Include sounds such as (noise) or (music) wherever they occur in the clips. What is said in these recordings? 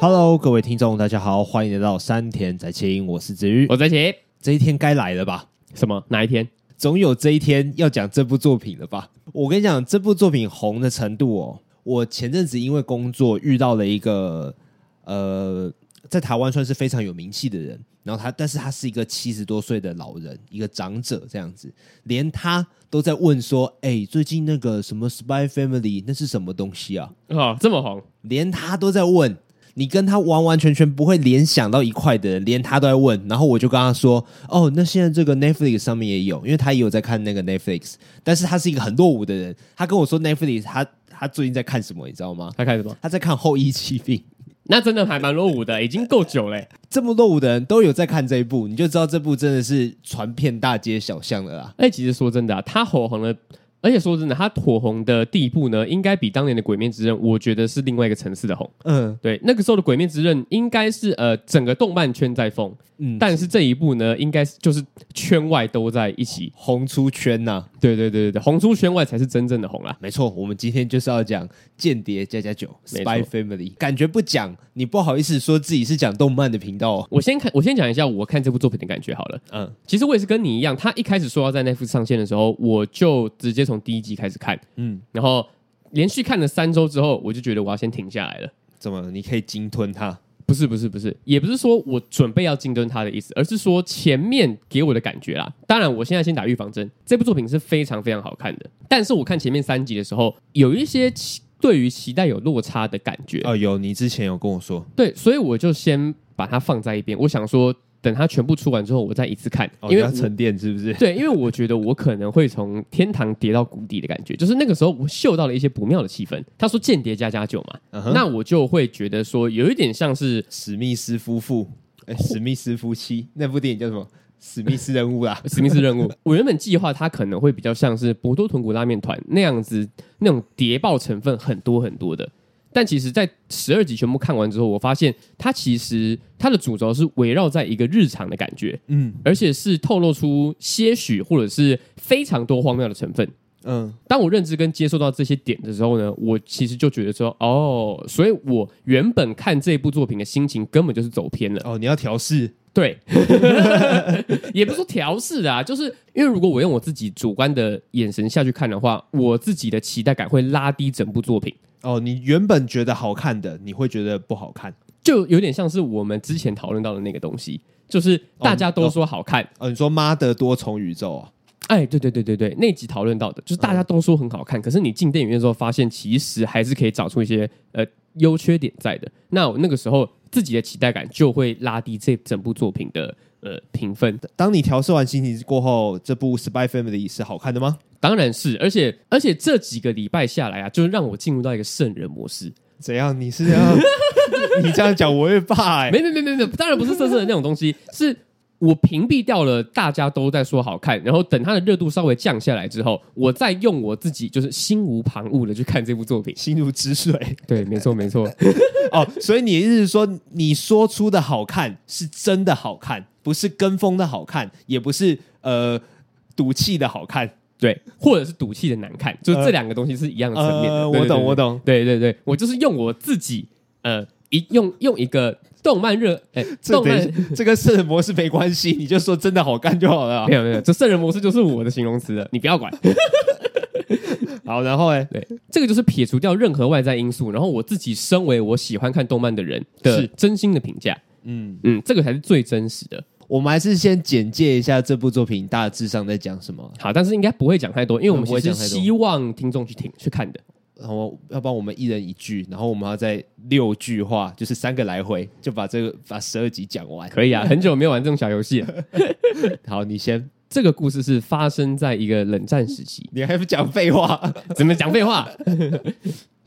Hello，各位听众，大家好，欢迎来到山田在清，我是子瑜，我在清。这一天该来了吧？什么？哪一天？总有这一天要讲这部作品了吧？我跟你讲，这部作品红的程度哦，我前阵子因为工作遇到了一个呃，在台湾算是非常有名气的人，然后他，但是他是一个七十多岁的老人，一个长者这样子，连他都在问说：“哎，最近那个什么 Spy Family 那是什么东西啊？”哦，这么红，连他都在问。你跟他完完全全不会联想到一块的人，连他都在问，然后我就跟他说：“哦，那现在这个 Netflix 上面也有，因为他也有在看那个 Netflix，但是他是一个很落伍的人。他跟我说 Netflix，他他最近在看什么，你知道吗？他看什么？他在看《后翼弃兵》，那真的还蛮落伍的，已经够久嘞。(laughs) 这么落伍的人都有在看这一部，你就知道这部真的是传遍大街小巷了啦。哎，其实说真的啊，他火红了。而且说真的，他火红的地步呢，应该比当年的《鬼面之刃》，我觉得是另外一个层次的红。嗯，对，那个时候的《鬼面之刃》应该是呃整个动漫圈在疯。嗯，但是这一部呢，应该是就是圈外都在一起红出圈呐、啊。对对对对对，红出圈外才是真正的红啊！没错，我们今天就是要讲《间谍加加酒》（Spy Family）。感觉不讲，你不好意思说自己是讲动漫的频道、哦。我先看，我先讲一下我看这部作品的感觉好了。嗯，其实我也是跟你一样，他一开始说要在 Netflix 上线的时候，我就直接从第一集开始看。嗯，然后连续看了三周之后，我就觉得我要先停下来了。怎么？你可以鲸吞它？不是不是不是，也不是说我准备要竞争他的意思，而是说前面给我的感觉啦。当然，我现在先打预防针，这部作品是非常非常好看的。但是我看前面三集的时候，有一些对于期待有落差的感觉。哦，有，你之前有跟我说。对，所以我就先把它放在一边。我想说。等它全部出完之后，我再一次看，因为它沉淀是不是？对，因为我觉得我可能会从天堂跌到谷底的感觉，就是那个时候我嗅到了一些不妙的气氛。他说间谍加加酒嘛，uh -huh. 那我就会觉得说有一点像是史密斯夫妇，哎，史密斯夫妻那部电影叫什么？史密斯任务啦，(laughs) 史密斯任务。我原本计划它可能会比较像是博多豚骨拉面团那样子，那种谍报成分很多很多的。但其实，在十二集全部看完之后，我发现它其实它的主轴是围绕在一个日常的感觉，嗯，而且是透露出些许或者是非常多荒谬的成分，嗯。当我认知跟接受到这些点的时候呢，我其实就觉得说，哦，所以我原本看这部作品的心情根本就是走偏了。哦，你要调试，对，(laughs) 也不是说调试啊，就是因为如果我用我自己主观的眼神下去看的话，我自己的期待感会拉低整部作品。哦，你原本觉得好看的，你会觉得不好看，就有点像是我们之前讨论到的那个东西，就是大家都说好看。哦，哦，你说妈的多重宇宙啊？哎，对对对对对，那集讨论到的，就是大家都说很好看，嗯，可是你进电影院之后发现，其实还是可以找出一些呃优缺点在的。那我那个时候自己的期待感就会拉低这整部作品的呃评分。当你调试完心情过后，这部《Spy Family》是好看的吗？当然是，而且而且这几个礼拜下来啊，就是让我进入到一个圣人模式。怎样？你是这样？(laughs) 你这样讲我也怕哎、欸！没没没没没，当然不是色色的那种东西，是我屏蔽掉了大家都在说好看，然后等它的热度稍微降下来之后，我再用我自己就是心无旁骛的去看这部作品，心如止水。对，没错没错。(laughs) 哦，所以你的意思是说，你说出的好看是真的好看，不是跟风的好看，也不是呃赌气的好看。对，或者是赌气的难看，就是这两个东西是一样的层面的。呃呃、我懂，我懂。对对对，我就是用我自己，呃，一用用一个动漫热，哎，动漫这跟圣人模式没关系，(laughs) 你就说真的好看就好了。没有没有，这圣人模式就是我的形容词了，你不要管。(laughs) 好，然后哎，(laughs) 对，这个就是撇除掉任何外在因素，然后我自己身为我喜欢看动漫的人的真心的评价，嗯嗯，这个才是最真实的。我们还是先简介一下这部作品大致上在讲什么。好，但是应该不会讲太多，因为我们其实希望听众去听去看的。然后要帮我们一人一句，然后我们要在六句话，就是三个来回，就把这个把十二集讲完。可以啊，很久没有玩这种小游戏了。(laughs) 好，你先。这个故事是发生在一个冷战时期。你还不讲废话？怎么讲废话？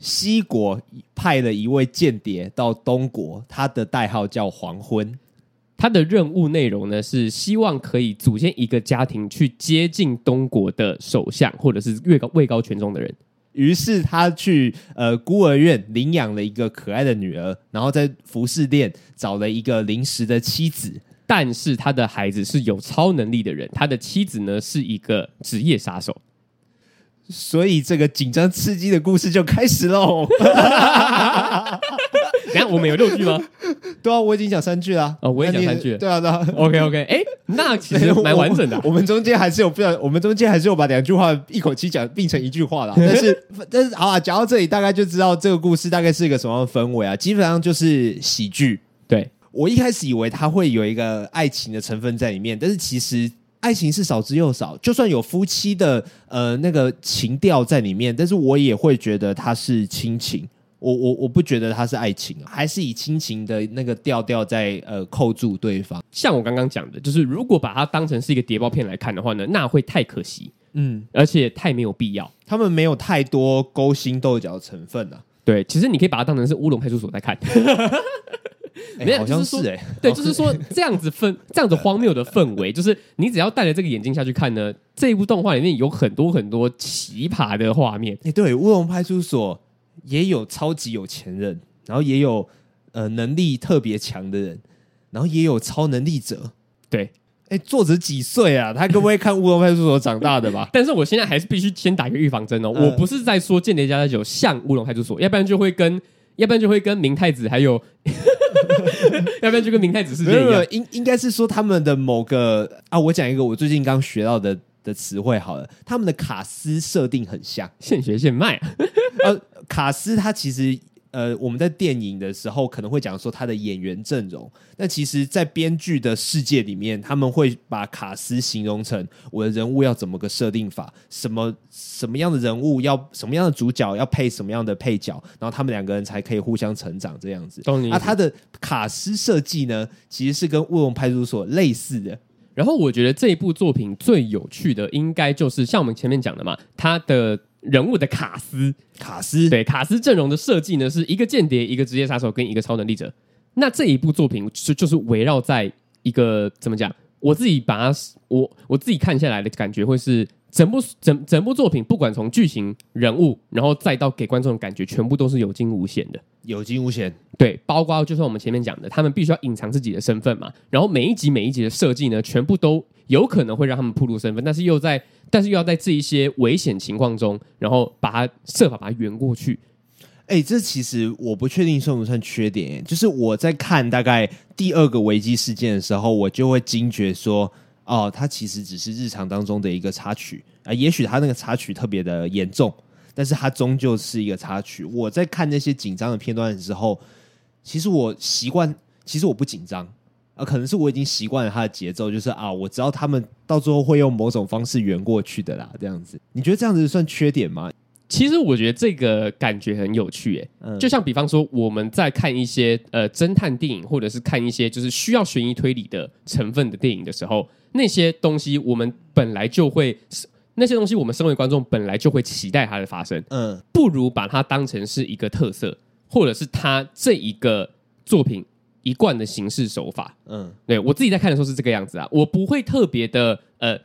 西国派了一位间谍到东国，他的代号叫黄昏。他的任务内容呢，是希望可以组建一个家庭，去接近东国的首相，或者是位高位高权重的人。于是他去呃孤儿院领养了一个可爱的女儿，然后在服饰店找了一个临时的妻子。但是他的孩子是有超能力的人，他的妻子呢是一个职业杀手。所以这个紧张刺激的故事就开始喽。(laughs) 等下我们有六句吗？(laughs) 对啊，我已经讲三句了。哦，我也讲三句了。对啊，对啊。OK OK，哎，那其实 (laughs) 蛮完整的。我们中间还是有不要，我们中间还是有把两句话一口气讲并成一句话啦。但是但是好啊，讲到这里大概就知道这个故事大概是一个什么样的氛围啊？基本上就是喜剧。对，我一开始以为它会有一个爱情的成分在里面，但是其实爱情是少之又少。就算有夫妻的呃那个情调在里面，但是我也会觉得它是亲情。我我我不觉得它是爱情，还是以亲情的那个调调在呃扣住对方。像我刚刚讲的，就是如果把它当成是一个谍报片来看的话呢，那会太可惜，嗯，而且太没有必要。他们没有太多勾心斗角的成分啊。对，其实你可以把它当成是乌龙派出所在看。(laughs) 没有，好像是哎、欸，对，就是说这样子氛，这样子荒谬的氛围，就是你只要戴着这个眼镜下去看呢，这一部动画里面有很多很多奇葩的画面。哎，对，乌龙派出所。也有超级有钱人，然后也有呃能力特别强的人，然后也有超能力者。对，哎，作者几岁啊？他可不可以看《乌龙派出所》长大的吧？(laughs) 但是我现在还是必须先打一个预防针哦。呃、我不是在说《间谍家家酒》像《乌龙派出所》，要不然就会跟，要不然就会跟明太子还有，(laughs) 要不然就跟明太子是这样。应应该是说他们的某个啊，我讲一个我最近刚学到的的词汇好了，他们的卡斯设定很像，现学现卖。(laughs) 呃，卡斯他其实呃，我们在电影的时候可能会讲说他的演员阵容，但其实，在编剧的世界里面，他们会把卡斯形容成我的人物要怎么个设定法，什么什么样的人物要什么样的主角要配什么样的配角，然后他们两个人才可以互相成长这样子。那、啊、他的卡斯设计呢，其实是跟《乌龙派出所》类似的。然后我觉得这一部作品最有趣的，应该就是像我们前面讲的嘛，他的。人物的卡斯，卡斯对卡斯阵容的设计呢，是一个间谍、一个职业杀手跟一个超能力者。那这一部作品就就是围绕在一个怎么讲？我自己把它我我自己看下来的感觉会是整部整整部作品，不管从剧情、人物，然后再到给观众的感觉，全部都是有惊无险的。有惊无险，对，包括就像我们前面讲的，他们必须要隐藏自己的身份嘛。然后每一集每一集的设计呢，全部都有可能会让他们暴露身份，但是又在。但是又要在这一些危险情况中，然后把它设法把它圆过去。哎、欸，这其实我不确定算不算缺点。就是我在看大概第二个危机事件的时候，我就会惊觉说，哦，它其实只是日常当中的一个插曲啊。也许它那个插曲特别的严重，但是它终究是一个插曲。我在看那些紧张的片段的时候，其实我习惯，其实我不紧张。啊，可能是我已经习惯了它的节奏，就是啊，我知道他们到最后会用某种方式圆过去的啦，这样子。你觉得这样子算缺点吗？其实我觉得这个感觉很有趣，哎、嗯，就像比方说我们在看一些呃侦探电影，或者是看一些就是需要悬疑推理的成分的电影的时候，那些东西我们本来就会，那些东西我们身为观众本来就会期待它的发生，嗯，不如把它当成是一个特色，或者是它这一个作品。一贯的形式手法，嗯，对我自己在看的时候是这个样子啊，我不会特别的呃，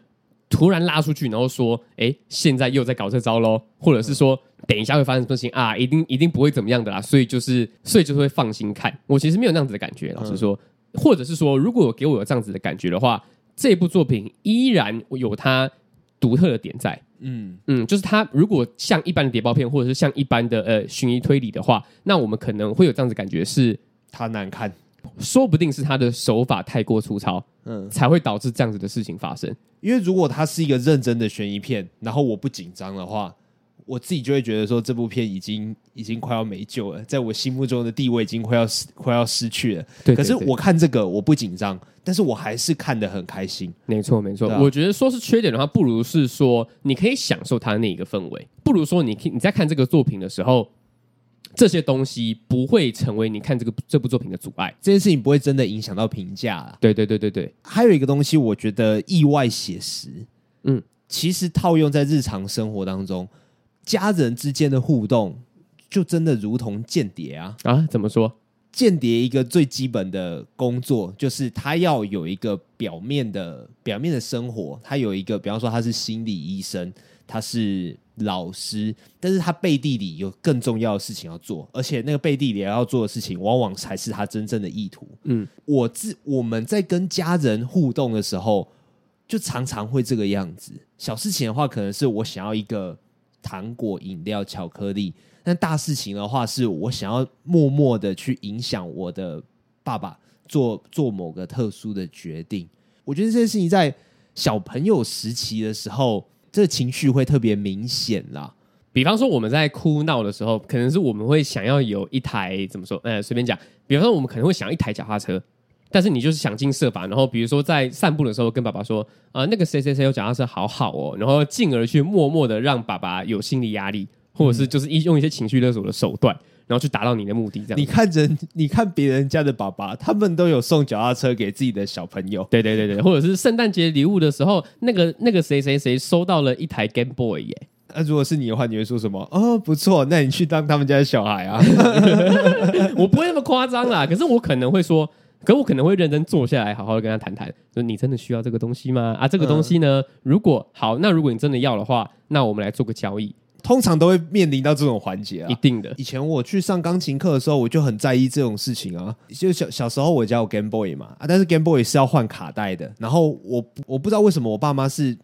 突然拉出去，然后说，哎，现在又在搞这招喽，或者是说，等一下会发生什么事情啊，一定一定不会怎么样的啦，所以就是，所以就是会放心看。我其实没有那样子的感觉，老实说，或者是说，如果给我有这样子的感觉的话，这部作品依然有它独特的点在，嗯嗯，就是它如果像一般的谍报片，或者是像一般的呃悬疑推理的话，那我们可能会有这样子感觉是它难看。说不定是他的手法太过粗糙，嗯，才会导致这样子的事情发生。因为如果他是一个认真的悬疑片，然后我不紧张的话，我自己就会觉得说这部片已经已经快要没救了，在我心目中的地位已经快要失快要失去了。对，可是我看这个我不紧张，但是我还是看得很开心。没错，没错。我觉得说是缺点的话，不如是说你可以享受它的那一个氛围，不如说你你在看这个作品的时候。这些东西不会成为你看这个这部作品的阻碍，这件事情不会真的影响到评价啊。对对对对对，还有一个东西，我觉得意外写实。嗯，其实套用在日常生活当中，家人之间的互动就真的如同间谍啊啊？怎么说？间谍一个最基本的工作就是他要有一个表面的表面的生活，他有一个，比方说他是心理医生，他是。老师，但是他背地里有更重要的事情要做，而且那个背地里要做的事情，往往才是他真正的意图。嗯，我自我们在跟家人互动的时候，就常常会这个样子。小事情的话，可能是我想要一个糖果、饮料、巧克力，但大事情的话，是我想要默默的去影响我的爸爸做做某个特殊的决定。我觉得这件事情在小朋友时期的时候，这个情绪会特别明显啦。比方说我们在哭闹的时候，可能是我们会想要有一台怎么说？呃，随便讲。比方说我们可能会想要一台脚踏车，但是你就是想尽设法，然后比如说在散步的时候跟爸爸说，啊、呃，那个谁谁谁有脚踏车，好好哦，然后进而去默默的让爸爸有心理压力。或者是就是一用一些情绪勒索的手段，然后去达到你的目的，这样。你看人，你看别人家的爸爸，他们都有送脚踏车给自己的小朋友。对对对对，或者是圣诞节礼物的时候，那个那个谁谁谁收到了一台 Game Boy 耶。那、啊、如果是你的话，你会说什么？哦，不错，那你去当他们家的小孩啊。(laughs) 我不会那么夸张啦，可是我可能会说，可我可能会认真坐下来，好好的跟他谈谈，说你真的需要这个东西吗？啊，这个东西呢，嗯、如果好，那如果你真的要的话，那我们来做个交易。通常都会面临到这种环节啊，一定的。以前我去上钢琴课的时候，我就很在意这种事情啊。就小小时候我家有 Game Boy 嘛，啊，但是 Game Boy 是要换卡带的。然后我我不知道为什么我爸妈是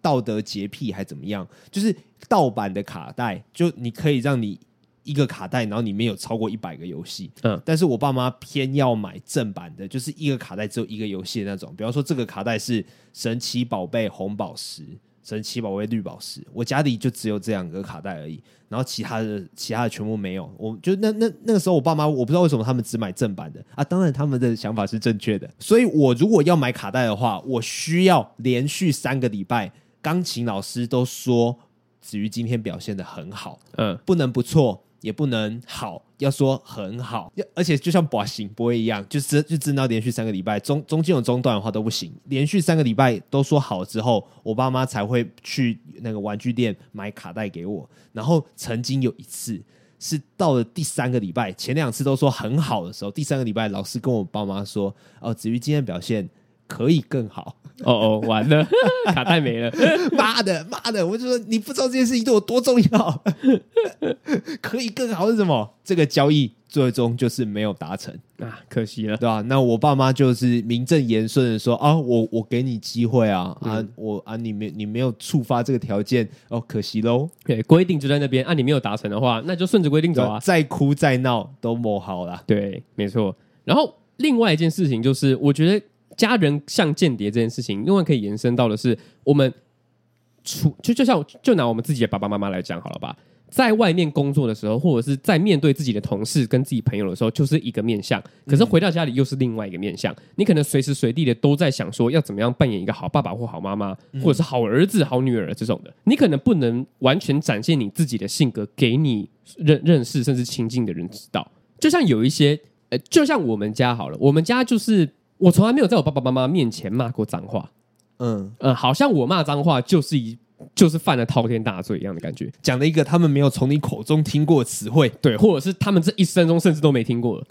道德洁癖还怎么样，就是盗版的卡带，就你可以让你一个卡带，然后里面有超过一百个游戏。嗯，但是我爸妈偏要买正版的，就是一个卡带只有一个游戏的那种。比方说这个卡带是神奇宝贝红宝石。神奇宝贝绿宝石，我家里就只有这两个卡带而已，然后其他的其他的全部没有。我就那那那个时候，我爸妈我不知道为什么他们只买正版的啊。当然他们的想法是正确的，所以我如果要买卡带的话，我需要连续三个礼拜，钢琴老师都说子瑜今天表现的很好，嗯，不能不错。也不能好，要说很好，要而且就像不行不会一样，就只就只能连续三个礼拜，中中间有中断的话都不行。连续三个礼拜都说好之后，我爸妈才会去那个玩具店买卡带给我。然后曾经有一次是到了第三个礼拜，前两次都说很好的时候，第三个礼拜老师跟我爸妈说：“哦，子瑜今天表现可以更好。”哦哦，完了，(laughs) 卡带没了！(laughs) 妈的，妈的！我就说你不知道这件事情对我多重要，(laughs) 可以更好是什么？这个交易最终就是没有达成啊，可惜了，对吧？那我爸妈就是名正言顺的说啊，我我给你机会啊，嗯、啊，我啊，你没你没有触发这个条件哦，可惜喽。对，规定就在那边，啊，你没有达成的话，那就顺着规定走啊，再哭再闹都磨好了。对，没错。然后另外一件事情就是，我觉得。家人像间谍这件事情，另外可以延伸到的是，我们除就就像就拿我们自己的爸爸妈妈来讲好了吧，在外面工作的时候，或者是在面对自己的同事跟自己朋友的时候，就是一个面相，可是回到家里又是另外一个面相。你可能随时随地的都在想说，要怎么样扮演一个好爸爸或好妈妈，或者是好儿子、好女儿这种的。你可能不能完全展现你自己的性格给你认认识甚至亲近的人知道。就像有一些，呃，就像我们家好了，我们家就是。我从来没有在我爸爸妈妈面前骂过脏话，嗯。嗯，好像我骂脏话就是一就是犯了滔天大罪一样的感觉，讲了一个他们没有从你口中听过的词汇，对，或者是他们这一生中甚至都没听过。了。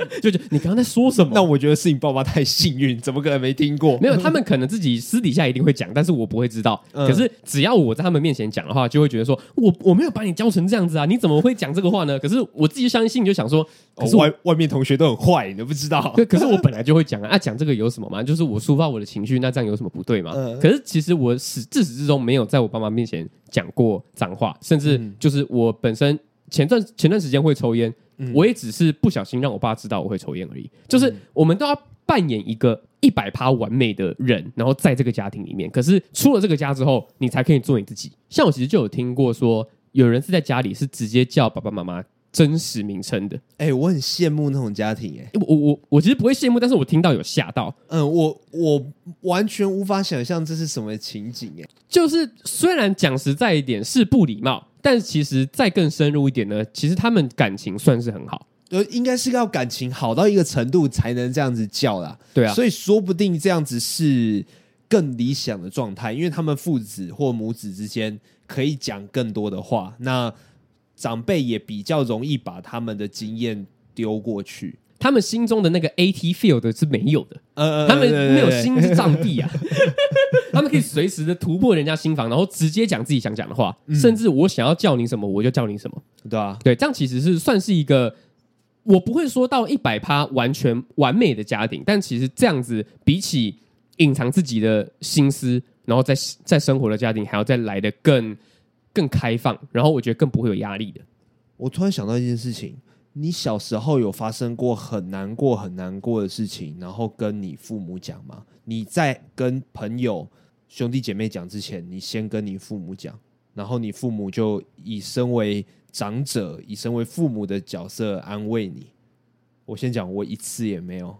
(laughs) 就就你刚刚在说什么？那我觉得是你爸妈太幸运，怎么可能没听过？没有，他们可能自己私底下一定会讲，但是我不会知道。嗯、可是只要我在他们面前讲的话，就会觉得说我我没有把你教成这样子啊，你怎么会讲这个话呢？可是我自己相信，就想说，可是、哦、外外面同学都很坏，你都不知道。(laughs) 可是我本来就会讲啊，讲、啊、这个有什么吗？就是我抒发我的情绪，那这样有什么不对吗？嗯、可是其实我始自始至终没有在我爸妈面前讲过脏话，甚至就是我本身前段前段时间会抽烟。我也只是不小心让我爸知道我会抽烟而已。就是我们都要扮演一个一百趴完美的人，然后在这个家庭里面。可是出了这个家之后，你才可以做你自己。像我其实就有听过说，有人是在家里是直接叫爸爸妈妈真实名称的。哎、欸，我很羡慕那种家庭、欸。哎，我我我其实不会羡慕，但是我听到有吓到。嗯，我我完全无法想象这是什么情景、欸。哎，就是虽然讲实在一点是不礼貌。但其实再更深入一点呢，其实他们感情算是很好，呃，应该是要感情好到一个程度才能这样子叫啦。对啊，所以说不定这样子是更理想的状态，因为他们父子或母子之间可以讲更多的话，那长辈也比较容易把他们的经验丢过去。他们心中的那个 AT field 是没有的，呃，他们没有心之障壁啊，(laughs) 他们可以随时的突破人家心房，然后直接讲自己想讲的话，嗯、甚至我想要叫你什么，我就叫你什么，对啊，对，这样其实是算是一个，我不会说到一百趴完全完美的家庭，但其实这样子比起隐藏自己的心思，然后在在生活的家庭还要再来的更更开放，然后我觉得更不会有压力的。我突然想到一件事情：你小时候有发生过很难过、很难过的事情，然后跟你父母讲吗？你在跟朋友、兄弟姐妹讲之前，你先跟你父母讲，然后你父母就以身为长者，以身为父母的角色安慰你。我先讲，我一次也没有，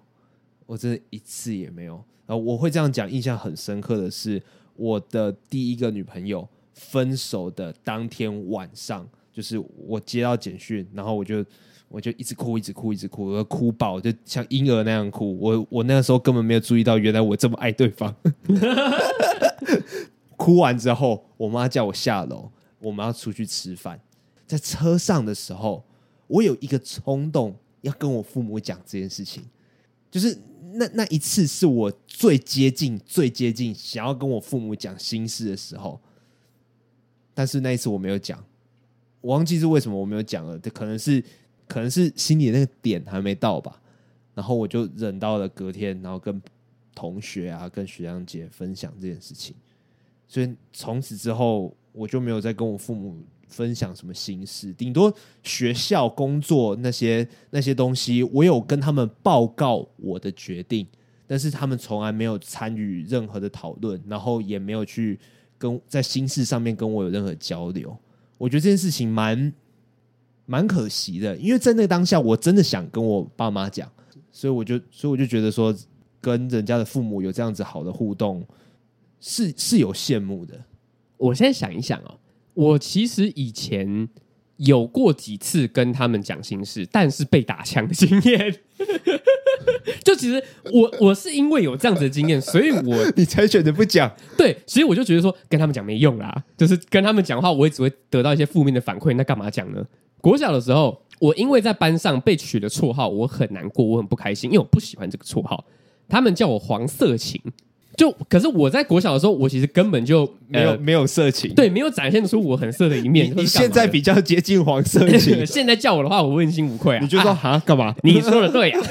我真的一次也没有。然后我会这样讲，印象很深刻的是，我的第一个女朋友分手的当天晚上。就是我接到简讯，然后我就我就一直哭，一直哭，一直哭，我哭爆，就像婴儿那样哭。我我那个时候根本没有注意到，原来我这么爱对方。(laughs) 哭完之后，我妈叫我下楼，我们要出去吃饭。在车上的时候，我有一个冲动要跟我父母讲这件事情，就是那那一次是我最接近、最接近想要跟我父母讲心事的时候，但是那一次我没有讲。我忘记是为什么我没有讲了，可能是可能是心里那个点还没到吧，然后我就忍到了隔天，然后跟同学啊、跟学长姐分享这件事情，所以从此之后我就没有再跟我父母分享什么心事，顶多学校工作那些那些东西，我有跟他们报告我的决定，但是他们从来没有参与任何的讨论，然后也没有去跟在心事上面跟我有任何交流。我觉得这件事情蛮蛮可惜的，因为在那个当下，我真的想跟我爸妈讲，所以我就所以我就觉得说，跟人家的父母有这样子好的互动，是是有羡慕的。我现在想一想哦，我其实以前有过几次跟他们讲心事，但是被打枪的经验。(laughs) 就其实我我是因为有这样子的经验，所以我 (laughs) 你才选择不讲。对，所以我就觉得说跟他们讲没用啦，就是跟他们讲话，我也只会得到一些负面的反馈。那干嘛讲呢？国小的时候，我因为在班上被取了绰号，我很难过，我很不开心，因为我不喜欢这个绰号。他们叫我黄色情。就可是我在国小的时候，我其实根本就没有、呃、没有色情，对，没有展现出我很色的一面。你现在比较接近黄色情，(laughs) 现在叫我的话，我问心无愧啊。你就说哈干嘛？你说的对呀、啊。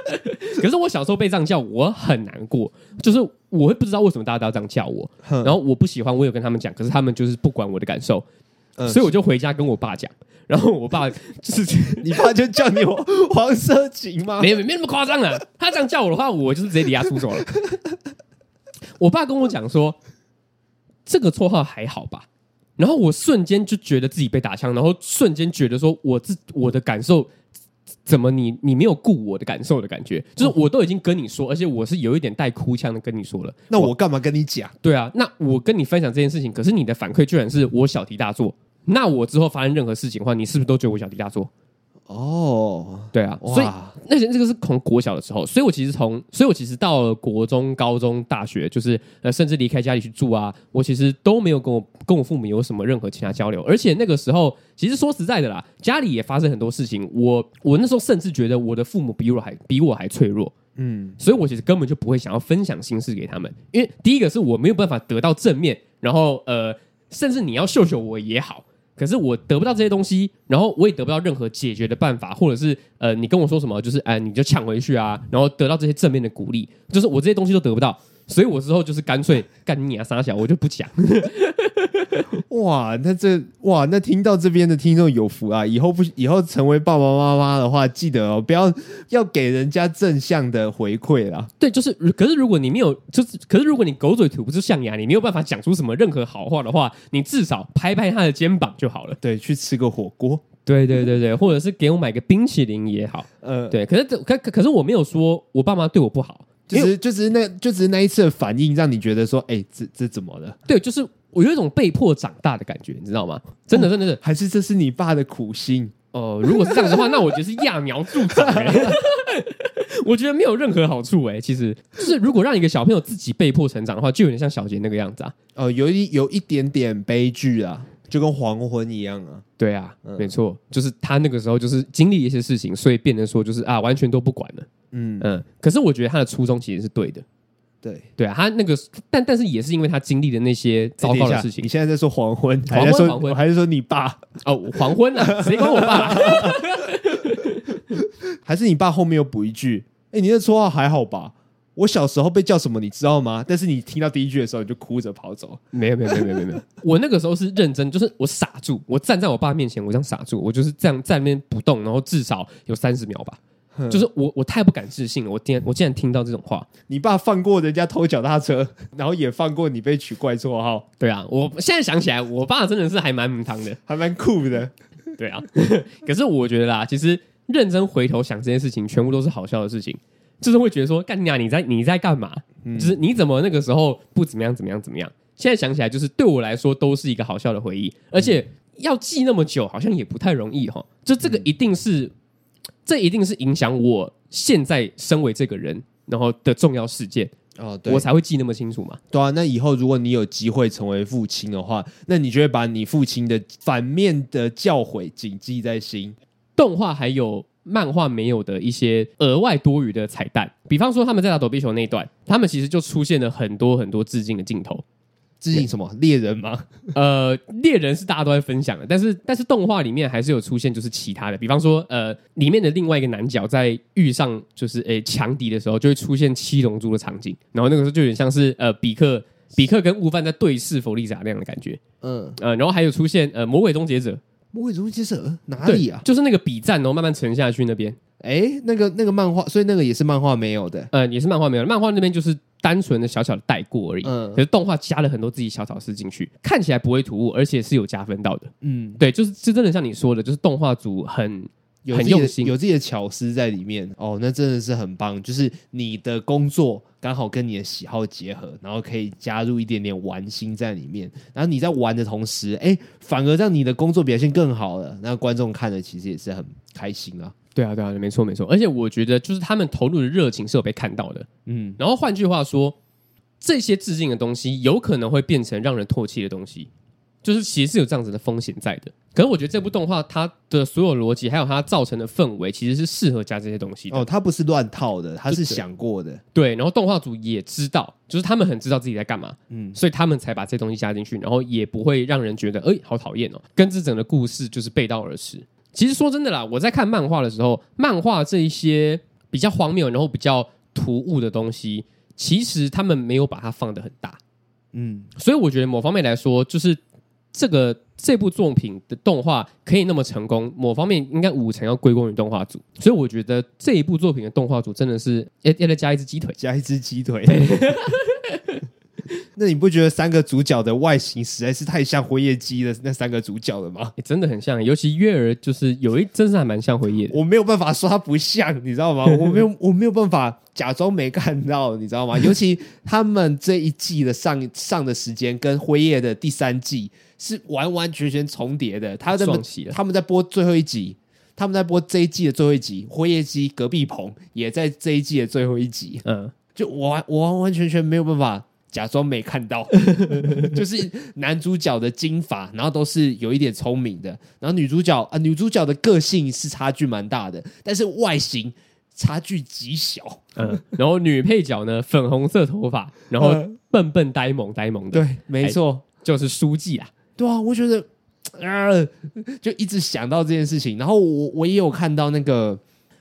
(laughs) 可是我小时候被这样叫，我很难过，就是我会不知道为什么大家都要这样叫我，然后我不喜欢，我有跟他们讲，可是他们就是不管我的感受，嗯、所以我就回家跟我爸讲，(laughs) 然后我爸就是 (laughs) 你爸就叫你 (laughs) 黄色情吗？没没没那么夸张啊，他这样叫我的话，我就是直接离家出走了。我爸跟我讲说，这个绰号还好吧，然后我瞬间就觉得自己被打枪，然后瞬间觉得说，我自我的感受怎么你你没有顾我的感受的感觉，就是我都已经跟你说，而且我是有一点带哭腔的跟你说了，那我干嘛跟你讲？对啊，那我跟你分享这件事情，可是你的反馈居然是我小题大做，那我之后发生任何事情的话，你是不是都觉得我小题大做？哦，对啊，所以那些这个是从国小的时候，所以我其实从，所以我其实到了国中、高中、大学，就是呃，甚至离开家里去住啊，我其实都没有跟我跟我父母有什么任何其他交流，而且那个时候，其实说实在的啦，家里也发生很多事情，我我那时候甚至觉得我的父母比我还比我还脆弱，嗯，所以我其实根本就不会想要分享心事给他们，因为第一个是我没有办法得到正面，然后呃，甚至你要秀秀我也好。可是我得不到这些东西，然后我也得不到任何解决的办法，或者是呃，你跟我说什么，就是哎，你就抢回去啊，然后得到这些正面的鼓励，就是我这些东西都得不到。所以我之后就是干脆干你啊，傻小，我就不讲。(laughs) 哇，那这哇，那听到这边的听众有福啊！以后不以后成为爸爸妈妈的话，记得哦，不要要给人家正向的回馈啦。对，就是，可是如果你没有，就是，可是如果你狗嘴吐不出象牙，你没有办法讲出什么任何好话的话，你至少拍拍他的肩膀就好了。对，去吃个火锅。对对对对，或者是给我买个冰淇淋也好。呃，对，可是可可是我没有说我爸妈对我不好。就是就只是那就只是那一次的反应，让你觉得说，哎、欸，这这怎么了？对，就是我有一种被迫长大的感觉，你知道吗？真的，真的是，还是这是你爸的苦心？哦、呃，如果是这样的话，那我觉得是揠苗助长、欸。(laughs) 我觉得没有任何好处哎、欸。其实，就是如果让一个小朋友自己被迫成长的话，就有点像小杰那个样子啊。哦、呃，有一有一点点悲剧啊，就跟黄昏一样啊。对啊，嗯、没错，就是他那个时候就是经历一些事情，所以变成说就是啊，完全都不管了。嗯嗯，可是我觉得他的初衷其实是对的，对对啊，他那个，但但是也是因为他经历的那些糟糕的事情。你现在在说黄昏，黄昏，黄昏，还是说你爸？哦，黄昏啊，谁管我爸？(laughs) 还是你爸后面又补一句？哎，你的绰号还好吧？我小时候被叫什么，你知道吗？但是你听到第一句的时候，你就哭着跑走。没有没有没有没有没有，(laughs) 我那个时候是认真，就是我傻住，我站在我爸面前，我这样傻住，我就是这样在那边不动，然后至少有三十秒吧。就是我我太不敢置信了，我竟我竟然听到这种话。你爸放过人家偷脚踏车，(laughs) 然后也放过你被取怪绰号。对啊，我现在想起来，我爸真的是还蛮母汤的，还蛮酷的。(laughs) 对啊，(laughs) 可是我觉得啦，其实认真回头想这件事情，全部都是好笑的事情。就是会觉得说，干你啊，你在你在干嘛？嗯、就是你怎么那个时候不怎么样怎么样怎么样？现在想起来，就是对我来说都是一个好笑的回忆。而且要记那么久，好像也不太容易哈。就这个一定是，嗯、这一定是影响我现在身为这个人然后的重要事件哦，对，我才会记那么清楚嘛。对啊，那以后如果你有机会成为父亲的话，那你就会把你父亲的反面的教诲谨记在心。动画还有。漫画没有的一些额外多余的彩蛋，比方说他们在打躲避球那一段，他们其实就出现了很多很多致敬的镜头。致敬什么？猎人吗？呃，猎人是大家都在分享的，但是但是动画里面还是有出现，就是其他的，比方说呃，里面的另外一个男角在遇上就是诶强敌的时候，就会出现七龙珠的场景，然后那个时候就有点像是呃比克比克跟悟饭在对视弗利萨那样的感觉。嗯呃，然后还有出现呃魔鬼终结者。魔鬼终结者哪里啊？就是那个比战，然后慢慢沉下去那边。哎、欸，那个那个漫画，所以那个也是漫画没有的。呃，也是漫画没有。漫画那边就是单纯的小小的带过而已。嗯，可是动画加了很多自己小巧思进去，看起来不会突兀，而且是有加分到的。嗯，对，就是是真的像你说的，就是动画组很。有很用心，有自己的巧思在里面哦，那真的是很棒。就是你的工作刚好跟你的喜好结合，然后可以加入一点点玩心在里面。然后你在玩的同时，哎，反而让你的工作表现更好了。那观众看了其实也是很开心啊。对啊，对啊，没错没错。而且我觉得，就是他们投入的热情是有被看到的。嗯，然后换句话说，这些致敬的东西有可能会变成让人唾弃的东西。就是其实是有这样子的风险在的，可是我觉得这部动画它的所有逻辑还有它造成的氛围，其实是适合加这些东西的。哦，它不是乱套的，它是想过的。对，然后动画组也知道，就是他们很知道自己在干嘛，嗯，所以他们才把这些东西加进去，然后也不会让人觉得，哎，好讨厌哦，跟这整个故事就是背道而驰。其实说真的啦，我在看漫画的时候，漫画这一些比较荒谬，然后比较突兀的东西，其实他们没有把它放得很大，嗯，所以我觉得某方面来说，就是。这个这部作品的动画可以那么成功，某方面应该五成要归功于动画组，所以我觉得这一部作品的动画组真的是要要再加一只鸡腿，加一只鸡腿。(laughs) (laughs) 那你不觉得三个主角的外形实在是太像辉夜姬的那三个主角了吗？真的很像，尤其月儿就是有一，真是还蛮像辉夜的。我没有办法说他不像，你知道吗？(laughs) 我没有，我没有办法假装没看到，你知道吗？(laughs) 尤其他们这一季的上上的时间跟辉夜的第三季是完完全全重叠的。他在他们在播最后一集，他们在播这一季的最后一集，辉夜姬隔壁棚也在这一季的最后一集。嗯，就我我完完全全没有办法。假装没看到，(laughs) 就是男主角的金发，然后都是有一点聪明的，然后女主角啊、呃，女主角的个性是差距蛮大的，但是外形差距极小。嗯，然后女配角呢，粉红色头发，然后笨笨呆萌呆萌的，对，没错，就是书记啊。对啊，我觉得啊、呃，就一直想到这件事情，然后我我也有看到那个。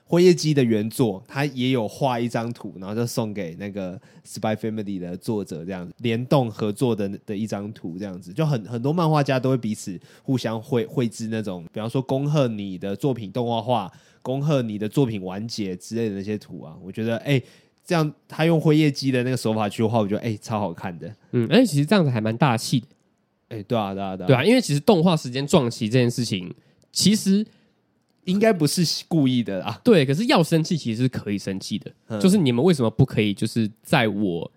辉夜姬的原作，他也有画一张图，然后就送给那个《Spy Family》的作者，这样子联动合作的的一张图，这样子就很很多漫画家都会彼此互相绘绘制那种，比方说恭贺你的作品动画化，恭贺你的作品完结之类的那些图啊。我觉得，哎、欸，这样他用灰夜姬的那个手法去画，我觉得哎、欸、超好看的。嗯，而且其实这样子还蛮大气的。哎、欸，对啊，对啊，对啊，对啊，因为其实动画时间撞期这件事情，其实。应该不是故意的啦，对，可是要生气其实是可以生气的，嗯、就是你们为什么不可以？就是在我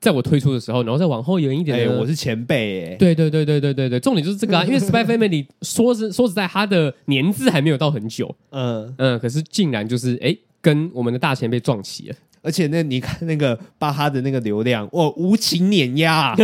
在我推出的时候，然后再往后延一点。我是前辈哎，对对对对对对对，重点就是这个啊，(laughs) 因为 Spy Family 说是说实在，他的年资还没有到很久，嗯嗯，可是竟然就是哎、欸，跟我们的大前辈撞齐了，而且那你看那个巴哈的那个流量，哇，无情碾压。(laughs)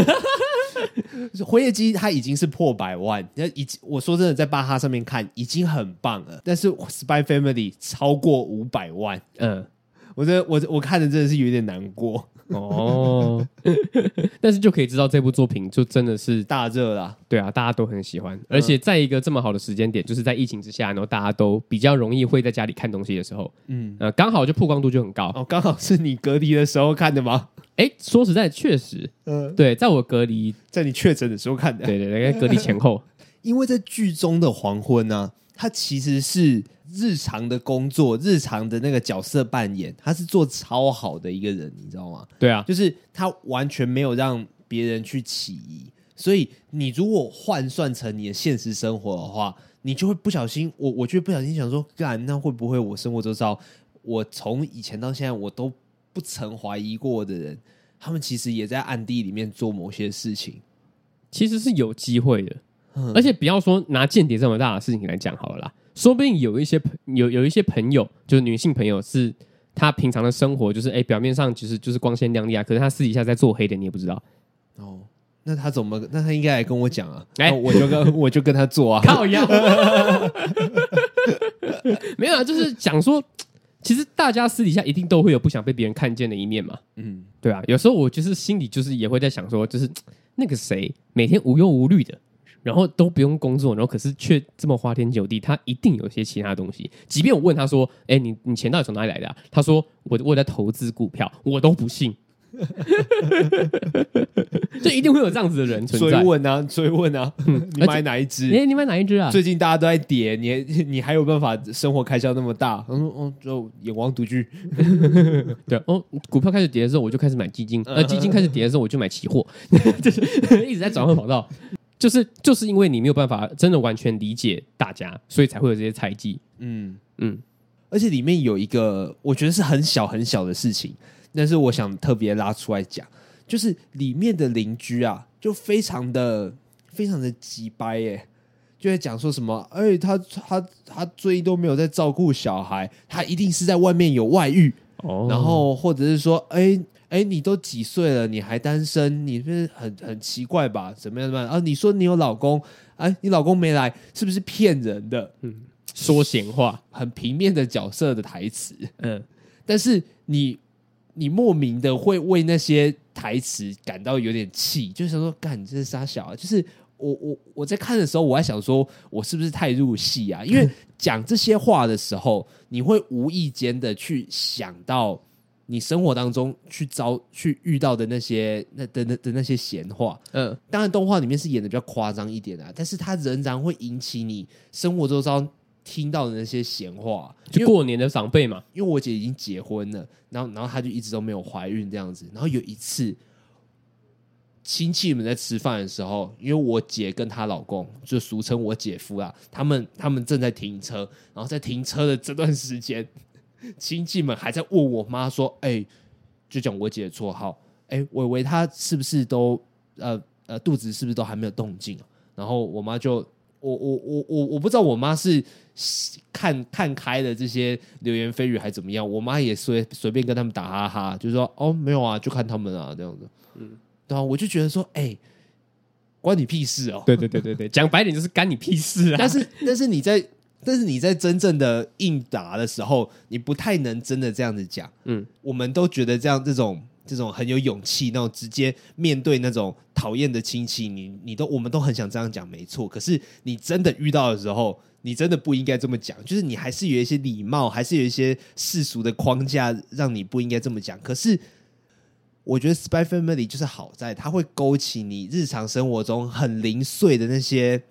辉夜姬它已经是破百万，那已经我说真的，在巴哈上面看已经很棒了。但是 Spy Family 超过五百万，嗯，我觉得我我看的真的是有点难过。哦，(laughs) 但是就可以知道这部作品就真的是大热啦。对啊，大家都很喜欢，而且在一个这么好的时间点，就是在疫情之下，然后大家都比较容易会在家里看东西的时候，嗯，呃，刚好就曝光度就很高。哦，刚好是你隔离的时候看的吗？哎，说实在，确实，嗯，对，在我隔离，在你确诊的时候看的，对对对，隔离前后，(laughs) 因为在剧中的黄昏呢、啊，它其实是日常的工作，日常的那个角色扮演，他是做超好的一个人，你知道吗？对啊，就是他完全没有让别人去起疑，所以你如果换算成你的现实生活的话，你就会不小心，我我就会不小心想说，干，那会不会我生活周遭，我从以前到现在我都。不曾怀疑过的人，他们其实也在暗地里面做某些事情，其实是有机会的。嗯、而且不要说拿间谍这么大的事情来讲好了啦，说不定有一些朋有有一些朋友，就是女性朋友，是她平常的生活就是哎、欸，表面上其实就是光鲜亮丽啊，可是她私底下在做黑的，你也不知道。哦，那他怎么？那他应该来跟我讲啊！哎、欸，我就跟 (laughs) 我就跟他做啊，靠腰。(laughs) (laughs) 没有啊，就是讲说。其实大家私底下一定都会有不想被别人看见的一面嘛，嗯，对啊，有时候我就是心里就是也会在想说，就是那个谁每天无忧无虑的，然后都不用工作，然后可是却这么花天酒地，他一定有些其他东西。即便我问他说：“哎，你你钱到底从哪里来的啊？”他说：“我我在投资股票。”我都不信。(laughs) 就一定会有这样子的人存在。追问啊，追问啊，(laughs) 你买哪一支？哎，你买哪一支啊？最近大家都在跌，你你还有办法生活开销那么大？他说：“哦，就眼光独居。(laughs) ”对哦，股票开始跌的时候，我就开始买基金；呃，基金开始跌的时候，我就买期货，就是一直在转换跑道。就是就是因为你没有办法真的完全理解大家，所以才会有这些猜忌。嗯嗯，而且里面有一个我觉得是很小很小的事情。但是我想特别拉出来讲，就是里面的邻居啊，就非常的非常的急掰耶，就会讲说什么，哎、欸，他他他最近都没有在照顾小孩，他一定是在外面有外遇，哦，然后或者是说，哎、欸、哎、欸，你都几岁了，你还单身，你不是很很奇怪吧？怎么样怎么样啊？你说你有老公，哎、欸，你老公没来，是不是骗人的？嗯，说闲话，很平面的角色的台词，嗯，但是你。你莫名的会为那些台词感到有点气，就想说，干，你这是杀小啊！就是我我我在看的时候，我还想说，我是不是太入戏啊？因为讲这些话的时候，你会无意间的去想到你生活当中去遭去遇到的那些那的那的那些闲话。嗯，当然动画里面是演的比较夸张一点啊，但是它仍然会引起你生活周遭。听到的那些闲话，就过年的长辈嘛。因为我姐已经结婚了，然后然后她就一直都没有怀孕这样子。然后有一次，亲戚们在吃饭的时候，因为我姐跟她老公，就俗称我姐夫啊，他们他们正在停车，然后在停车的这段时间，亲戚们还在问我妈说：“哎、欸，就讲我姐的绰号，哎、欸，伟伟她是不是都呃呃肚子是不是都还没有动静？”然后我妈就。我我我我我不知道我妈是看看开了这些流言蜚语还怎么样，我妈也随随便跟他们打哈哈，就是说哦没有啊，就看他们啊这样子，嗯，对啊，我就觉得说，哎、欸，关你屁事哦，对对对对对，讲白点就是干你屁事啊，但是但是你在但是你在真正的应答的时候，你不太能真的这样子讲，嗯，我们都觉得这样这种。这种很有勇气，那种直接面对那种讨厌的亲戚，你你都我们都很想这样讲，没错。可是你真的遇到的时候，你真的不应该这么讲。就是你还是有一些礼貌，还是有一些世俗的框架，让你不应该这么讲。可是我觉得《Spy Family》就是好在它会勾起你日常生活中很零碎的那些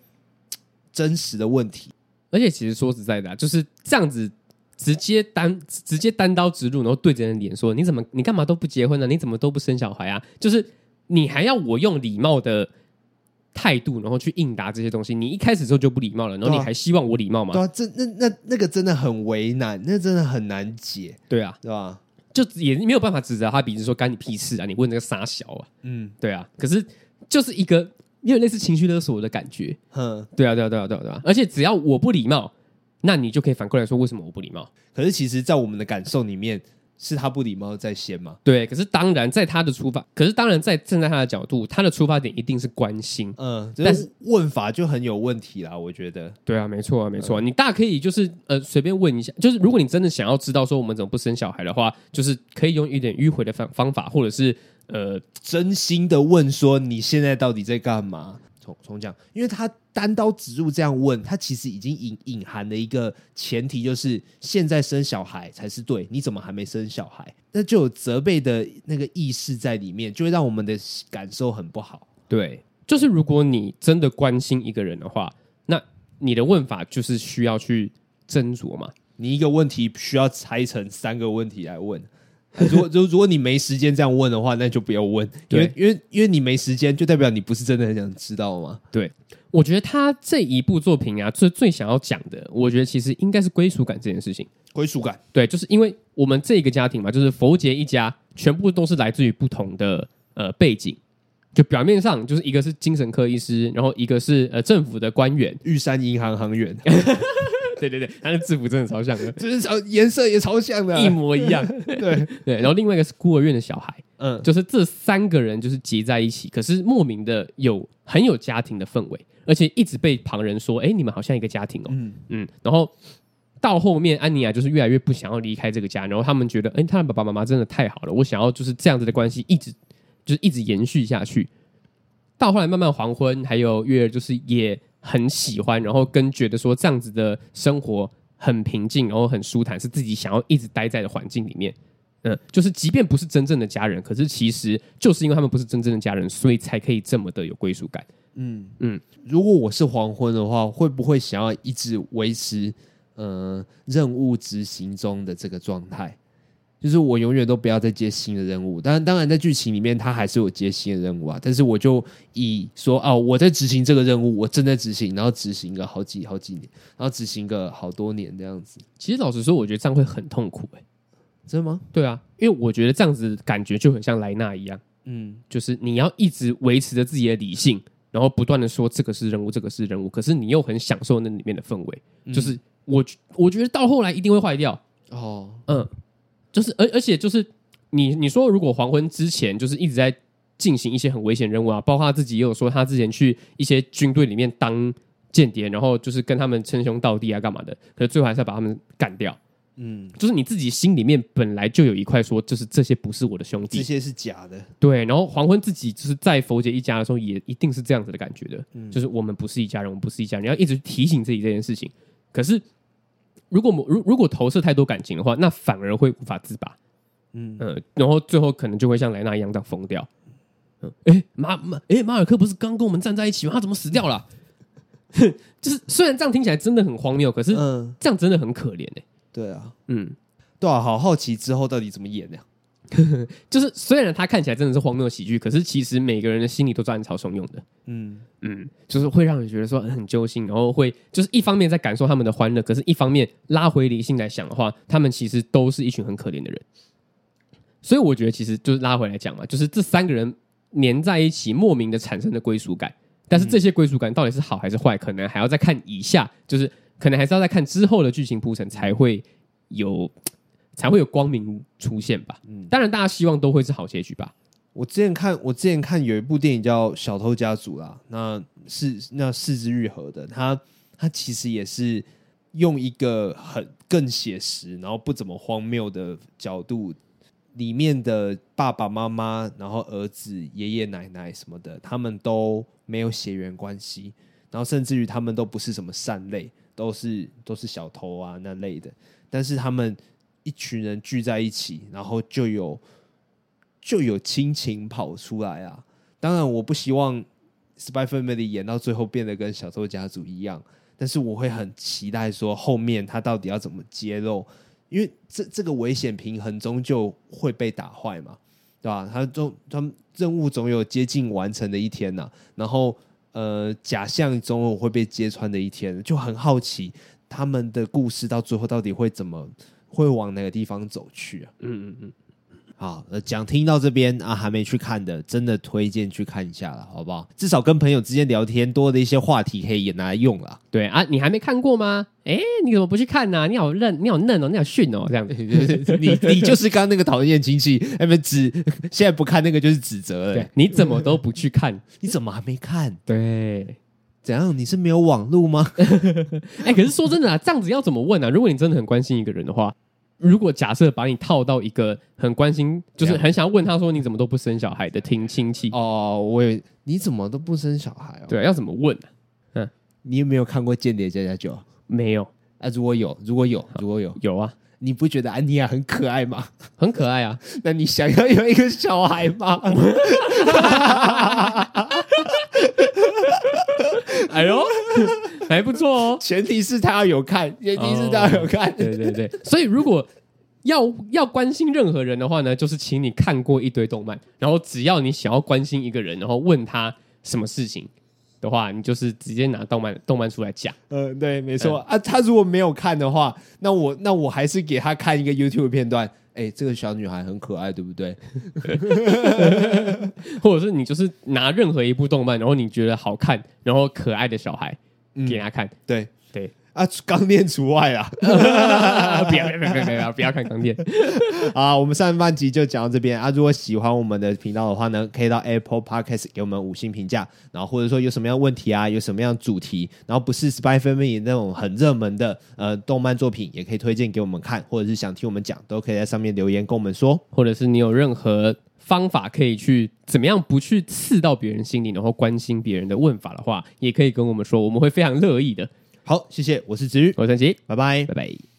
真实的问题。而且其实说实在的啊，就是这样子。直接单直接单刀直入，然后对着人脸说：“你怎么你干嘛都不结婚呢？你怎么都不生小孩啊？就是你还要我用礼貌的态度，然后去应答这些东西。你一开始之后就不礼貌了，然后你还希望我礼貌吗？对啊，这那那那个真的很为难，那真的很难解。对啊，对吧？就也没有办法指责他鼻子说干你屁事啊！你问这个傻小啊？嗯，对啊。可是就是一个有点类似情绪勒索的感觉。嗯，对啊，对啊，对啊，对啊，对啊。而且只要我不礼貌。那你就可以反过来说，为什么我不礼貌？可是其实，在我们的感受里面，是他不礼貌在先嘛？对，可是当然在他的出发，可是当然在站在他的角度，他的出发点一定是关心。嗯，但是问法就很有问题啦，我觉得。对啊，没错啊，没错啊。嗯，你大可以就是呃随便问一下，就是如果你真的想要知道说我们怎么不生小孩的话，就是可以用一点迂回的方方法，或者是呃真心的问说你现在到底在干嘛？重重讲，因为他单刀直入这样问，他其实已经隐隐含了一个前提，就是现在生小孩才是对，你怎么还没生小孩？那就有责备的那个意识在里面，就会让我们的感受很不好。对，就是如果你真的关心一个人的话，那你的问法就是需要去斟酌嘛。你一个问题需要拆成三个问题来问。(laughs) 如果如如果你没时间这样问的话，那就不要问，因为因为因为你没时间，就代表你不是真的很想知道嘛？对，我觉得他这一部作品啊，最最想要讲的，我觉得其实应该是归属感这件事情。归属感，对，就是因为我们这个家庭嘛，就是佛杰一家，全部都是来自于不同的呃背景，就表面上就是一个是精神科医师，然后一个是呃政府的官员，玉山银行行员。(laughs) 对对对，他的制服真的超像的，就是超颜色也超像的，一模一样。(laughs) 对对，然后另外一个是孤儿院的小孩，嗯，就是这三个人就是结在一起，可是莫名的有很有家庭的氛围，而且一直被旁人说，哎，你们好像一个家庭哦，嗯嗯。然后到后面，安妮亚就是越来越不想要离开这个家，然后他们觉得，哎，他的爸爸妈妈真的太好了，我想要就是这样子的关系一直就是一直延续下去。到后来慢慢黄昏，还有月儿就是也。很喜欢，然后跟觉得说这样子的生活很平静，然后很舒坦，是自己想要一直待在的环境里面。嗯，就是即便不是真正的家人，可是其实就是因为他们不是真正的家人，所以才可以这么的有归属感。嗯嗯，如果我是黄昏的话，会不会想要一直维持呃任务执行中的这个状态？就是我永远都不要再接新的任务，当然，当然在剧情里面他还是有接新的任务啊。但是我就以说哦，我在执行这个任务，我正在执行，然后执行个好几好几年，然后执行个好多年这样子。其实老实说，我觉得这样会很痛苦哎、欸，真的吗？对啊，因为我觉得这样子感觉就很像莱纳一样，嗯，就是你要一直维持着自己的理性，然后不断的说这个是任务，这个是任务，可是你又很享受那里面的氛围，嗯、就是我我觉得到后来一定会坏掉哦，嗯。就是，而而且就是你你说，如果黄昏之前就是一直在进行一些很危险任务啊，包括他自己也有说，他之前去一些军队里面当间谍，然后就是跟他们称兄道弟啊，干嘛的？可是最后还是要把他们干掉。嗯，就是你自己心里面本来就有一块说，就是这些不是我的兄弟，这些是假的。对，然后黄昏自己就是在佛杰一家的时候，也一定是这样子的感觉的。嗯，就是我们不是一家人，我们不是一家人，你要一直提醒自己这件事情。可是。如果如如果投射太多感情的话，那反而会无法自拔。嗯呃，然后最后可能就会像莱纳一样这样疯掉。嗯，哎马马哎马尔科不是刚跟我们站在一起吗？他怎么死掉了？(laughs) 就是虽然这样听起来真的很荒谬，可是嗯，这样真的很可怜哎、欸。对啊，嗯，对啊，好好奇之后到底怎么演呢？(laughs) 就是虽然他看起来真的是荒谬喜剧，可是其实每个人的心里都是暗潮汹涌的。嗯嗯，就是会让人觉得说很揪心，然后会就是一方面在感受他们的欢乐，可是一方面拉回理性来想的话，他们其实都是一群很可怜的人。所以我觉得其实就是拉回来讲嘛，就是这三个人粘在一起，莫名的产生的归属感。但是这些归属感到底是好还是坏，可能还要再看以下，就是可能还是要再看之后的剧情铺陈才会有。才会有光明出现吧。嗯，当然，大家希望都会是好结局吧。我之前看，我之前看有一部电影叫《小偷家族》啦，那是那四肢愈合的，他他其实也是用一个很更写实，然后不怎么荒谬的角度，里面的爸爸妈妈，然后儿子、爷爷奶奶什么的，他们都没有血缘关系，然后甚至于他们都不是什么善类，都是都是小偷啊那类的，但是他们。一群人聚在一起，然后就有就有亲情跑出来啊！当然，我不希望《Spy Family》演到最后变得跟《小偷家族》一样，但是我会很期待说后面他到底要怎么揭露，因为这这个危险平衡终究会被打坏嘛，对吧？他总他们任务总有接近完成的一天呐，然后呃，假象总有会被揭穿的一天，就很好奇他们的故事到最后到底会怎么。会往哪个地方走去啊？嗯嗯嗯，好，呃，讲听到这边啊，还没去看的，真的推荐去看一下了，好不好？至少跟朋友之间聊天多的一些话题可以也拿来用了。对啊，你还没看过吗？哎，你怎么不去看呢、啊？你好嫩，你好嫩哦，你好逊哦，这样子。(laughs) 你你就是刚刚那个讨厌亲戚，那边指现在不看那个就是指责了。对，你怎么都不去看？(laughs) 你怎么还没看？对，怎样？你是没有网路吗？(laughs) 哎，可是说真的啊，这样子要怎么问啊？如果你真的很关心一个人的话。如果假设把你套到一个很关心，就是很想要问他说，你怎么都不生小孩的听亲戚哦，我以为你怎么都不生小孩哦？对，要怎么问呢？嗯，你有没有看过《间谍家家酒》？没有啊？如果有，如果有，如果有，有啊？你不觉得安妮亚很可爱吗？很可爱啊！(laughs) 那你想要有一个小孩吗？(laughs) 哎呦！还不错哦，前提是他要有看，前提是他要有看。哦、对对对，(laughs) 所以如果要要关心任何人的话呢，就是请你看过一堆动漫，然后只要你想要关心一个人，然后问他什么事情的话，你就是直接拿动漫动漫出来讲。嗯、呃，对，没错、嗯、啊。他如果没有看的话，那我那我还是给他看一个 YouTube 片段。哎，这个小女孩很可爱，对不对？(laughs) (laughs) 或者是你就是拿任何一部动漫，然后你觉得好看，然后可爱的小孩。给他看，对对啊，钢炼除外啊！(laughs) 不要不要不要不要不要看钢炼啊！(laughs) 我们上半集就讲到这边啊。如果喜欢我们的频道的话呢，可以到 Apple Podcast 给我们五星评价，然后或者说有什么样问题啊，有什么样主题，然后不是 Spy Family 那种很热门的呃动漫作品，也可以推荐给我们看，或者是想听我们讲，都可以在上面留言跟我们说，或者是你有任何。方法可以去怎么样不去刺到别人心里，然后关心别人的问法的话，也可以跟我们说，我们会非常乐意的。好，谢谢，我是子瑜，我是陈奇，拜拜，拜拜。